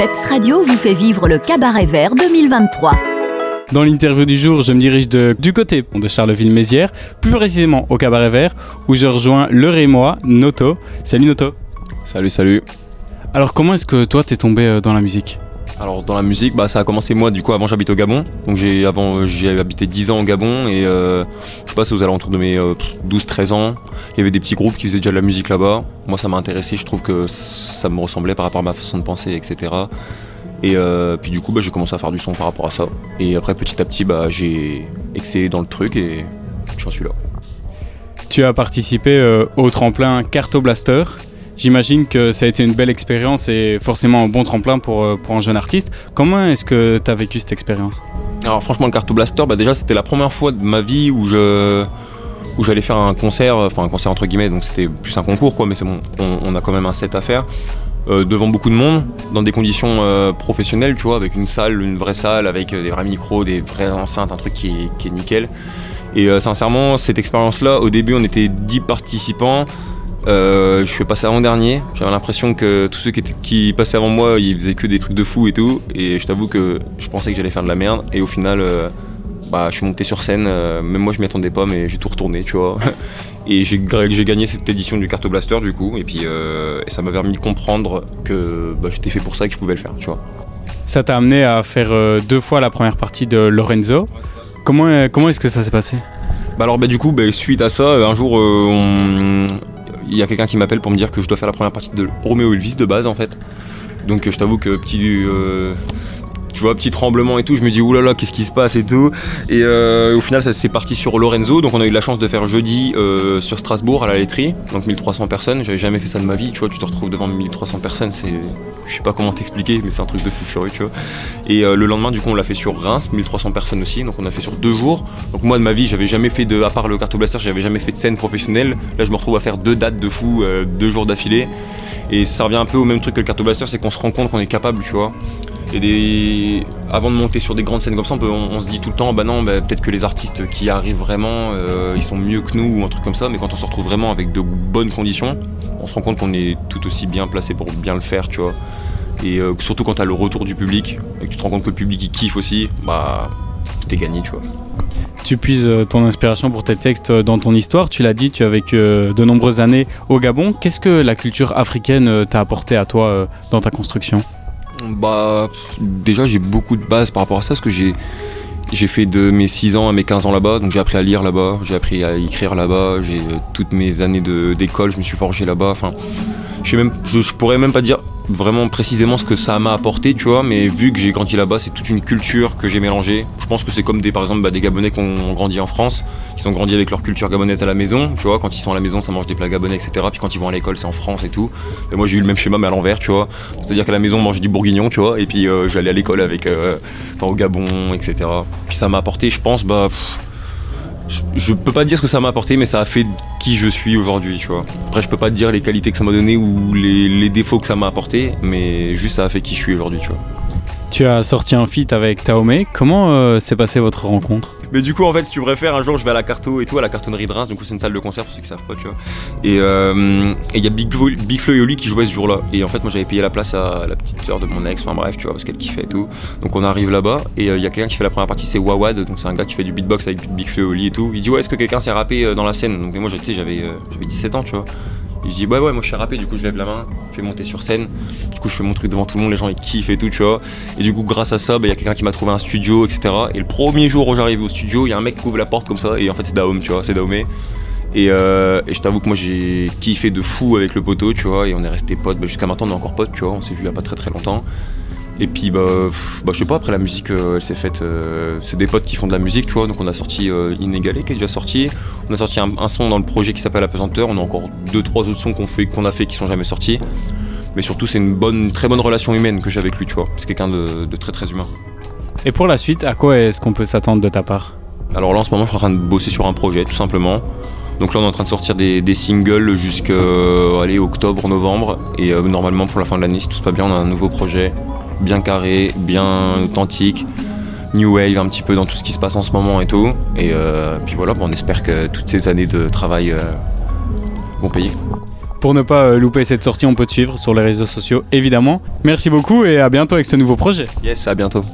PEPS Radio vous fait vivre le Cabaret Vert 2023. Dans l'interview du jour, je me dirige du côté de Charleville-Mézières, plus précisément au Cabaret Vert, où je rejoins le Rémois, Noto. Salut Noto. Salut, salut. Alors comment est-ce que toi t'es tombé euh, dans la musique? Alors dans la musique, bah, ça a commencé moi du coup avant j'habite au Gabon. Donc j'ai avant euh, j'ai habité 10 ans au Gabon et euh, je passe aux alentours de mes 12-13 ans. Il y avait des petits groupes qui faisaient déjà de la musique là-bas. Moi ça m'a intéressé, je trouve que ça me ressemblait par rapport à ma façon de penser, etc. Et puis du coup bah, j'ai commencé à faire du son par rapport à ça. Et après petit à petit bah, j'ai excellé dans le truc et j'en suis là. Tu as participé au tremplin Carto Blaster J'imagine que ça a été une belle expérience et forcément un bon tremplin pour, euh, pour un jeune artiste. Comment est-ce que tu as vécu cette expérience? Alors franchement le Carto Blaster, bah déjà c'était la première fois de ma vie où je où j'allais faire un concert, enfin un concert entre guillemets, donc c'était plus un concours quoi, mais c'est bon, on, a quand même un set à faire. Euh, devant beaucoup de monde, dans des conditions euh, professionnelles, tu vois, avec une salle, une vraie salle, avec des vrais micros, des vraies enceintes, un truc qui est, qui est nickel. Et sincèrement, cette expérience-là, au début, on était 10 participants. Euh, je suis passé avant dernier. J'avais l'impression que tous ceux qui, passaient avant moi, ils faisaient que des trucs de fou et tout. Et je t'avoue que je pensais que j'allais faire de la merde. Et au final, euh, bah, je suis monté sur scène. Euh, même moi, je m'y attendais pas, mais j'ai tout retourné, tu vois. et j'ai gagné cette édition du Carto Blaster, du coup. Et puis, et ça m'a permis de comprendre que bah, j'étais fait pour ça et que je pouvais le faire, tu vois. Ça t'a amené à faire deux fois la première partie de Lorenzo. Comment, comment est-ce que ça s'est passé? Bah alors bah, du coup bah, suite à ça un jour on, il y a quelqu'un qui m'appelle pour me dire que je dois faire la première partie de Romeo Elvis de base en fait. Donc je t'avoue que petit euh, tu vois, petit tremblement et tout, je me dis oulala, qu'est-ce qui se passe et tout. Et euh, au final, ça s'est parti sur Lorenzo. Donc on a eu la chance de faire jeudi euh, sur Strasbourg à la laiterie, donc 1300 personnes. J'avais jamais fait ça de ma vie, tu vois, tu te retrouves devant 1300 personnes, c'est. Je sais pas comment t'expliquer, mais c'est un truc de fou furieux, tu vois. Et le lendemain, du coup, on l'a fait sur Reims, 1300 personnes aussi, donc on a fait sur deux jours. Donc moi, de ma vie, j'avais jamais fait de. À part le Carto Blaster, j'avais jamais fait de scène professionnelle. Là, je me retrouve à faire deux dates de fou, deux jours d'affilée. Et ça revient un peu au même truc que le Carto Blaster, c'est qu'on se rend compte qu'on est capable, tu vois. Et avant de monter sur des grandes scènes comme ça, on, se dit tout le temps, bah non, bah, peut-être que les artistes qui arrivent vraiment, euh, ils sont mieux que nous ou un truc comme ça. Mais quand on se retrouve vraiment avec de bonnes conditions, on se rend compte qu'on est tout aussi bien placé pour bien le faire, tu vois. Et euh, surtout quand tu as le retour du public et que tu te rends compte que le public kiffe aussi, bah tout est gagné, tu vois. Tu puises euh, ton inspiration pour tes textes dans ton histoire. Tu l'as dit, tu as vécu de nombreuses années au Gabon. Qu'est-ce que la culture africaine t'a apporté à toi dans ta construction? Bah, déjà, j'ai beaucoup de bases par rapport à ça, parce que j'ai. Fait de mes 6 ans à mes 15 ans là-bas, donc j'ai appris à lire là-bas, j'ai appris à écrire là-bas, j'ai euh, toutes mes années d'école, je me suis forgé là-bas. Enfin, je, même, je, pourrais même pas dire vraiment précisément ce que ça m'a apporté, tu vois, mais vu que j'ai grandi là-bas, c'est toute une culture que j'ai mélangée. Je pense que c'est comme des, par exemple, bah, des Gabonais qui ont grandi en France, qui sont grandis avec leur culture gabonaise à la maison, tu vois, quand ils sont à la maison, ça mange des plats gabonais, etc. Puis quand ils vont à l'école, c'est en France et tout. Et moi, j'ai eu le même schéma, mais à l'envers, tu vois. C'est-à-dire qu'à la maison, on mange du bourguignon, tu vois, et puis euh, j'allais à l'école avec, euh, au Gabon, etc. Puis ça m'a apporté, je pense, bah je, peux pas dire ce que ça m'a apporté, mais ça a fait qui je suis aujourd'hui, tu vois. Après, je peux pas dire les qualités que ça m'a donné ou les, défauts que ça m'a apporté, mais juste ça a fait qui je suis aujourd'hui, tu vois. Tu as sorti un feat avec Taomé. Comment euh, s'est passée votre rencontre? Mais du coup, en fait, si tu préfères, un jour, je vais à la carto et tout, à la cartonnerie de Reims. Du coup, c'est une salle de concert pour ceux qui savent pas, tu vois. Et euh, il y a Big, et Oli qui jouaient ce jour-là. Et en fait, moi, j'avais payé la place à la petite sœur de mon ex, enfin bref, tu vois, parce qu'elle kiffait et tout. Donc, on arrive là-bas et euh, il y a quelqu'un qui fait la première partie, c'est Wawad. Donc, c'est un gars qui fait du beatbox avec Big Flo et Oli et tout. Il dit, ouais, est-ce que quelqu'un s'est rappé euh, dans la scène? Donc, moi, tu sais, j'avais 17 ans, tu vois. Et je dis, ouais, ouais, moi je suis rappé, du coup je lève la main, je fais monter sur scène. Du coup, je fais mon truc devant tout le monde, les gens ils kiffent et tout, tu vois. Et du coup, grâce à ça, bah, il y a quelqu'un qui m'a trouvé un studio, etc. Et le premier jour où j'arrive au studio, il y a un mec qui ouvre la porte comme ça, et en fait, c'est Daom, tu vois, c'est Daomé. Euh, et, je t'avoue que moi j'ai kiffé de fou avec le poteau, tu vois, et on est resté potes. Bah, jusqu'à maintenant, on est encore potes, tu vois, on s'est vu il a pas très très longtemps. Et puis, bah, bah, je sais pas, après la musique, euh, elle s'est faite. Euh, c'est des potes qui font de la musique, tu vois. Donc, on a sorti Inégalé qui est déjà sorti. On a sorti un, son dans le projet qui s'appelle Apesanteur. On a encore deux, trois autres sons qu'on fait, qu'on a fait qui sont jamais sortis. Mais surtout, c'est une bonne, très bonne relation humaine que j'ai avec lui, tu vois. C'est quelqu'un de, très, très humain. Et pour la suite, à quoi est-ce qu'on peut s'attendre de ta part? Alors là, en ce moment, je suis en train de bosser sur un projet, tout simplement. Donc là, on est en train de sortir des, singles jusqu'à octobre, novembre. Et normalement, pour la fin de l'année, si tout se passe bien, on a un nouveau projet bien carré, bien authentique, new wave un petit peu dans tout ce qui se passe en ce moment et tout. Et euh, puis voilà, on espère que toutes ces années de travail euh, vont payer. Pour ne pas euh, louper cette sortie, on peut te suivre sur les réseaux sociaux, évidemment. Merci beaucoup et à bientôt avec ce nouveau projet. Yes, à bientôt.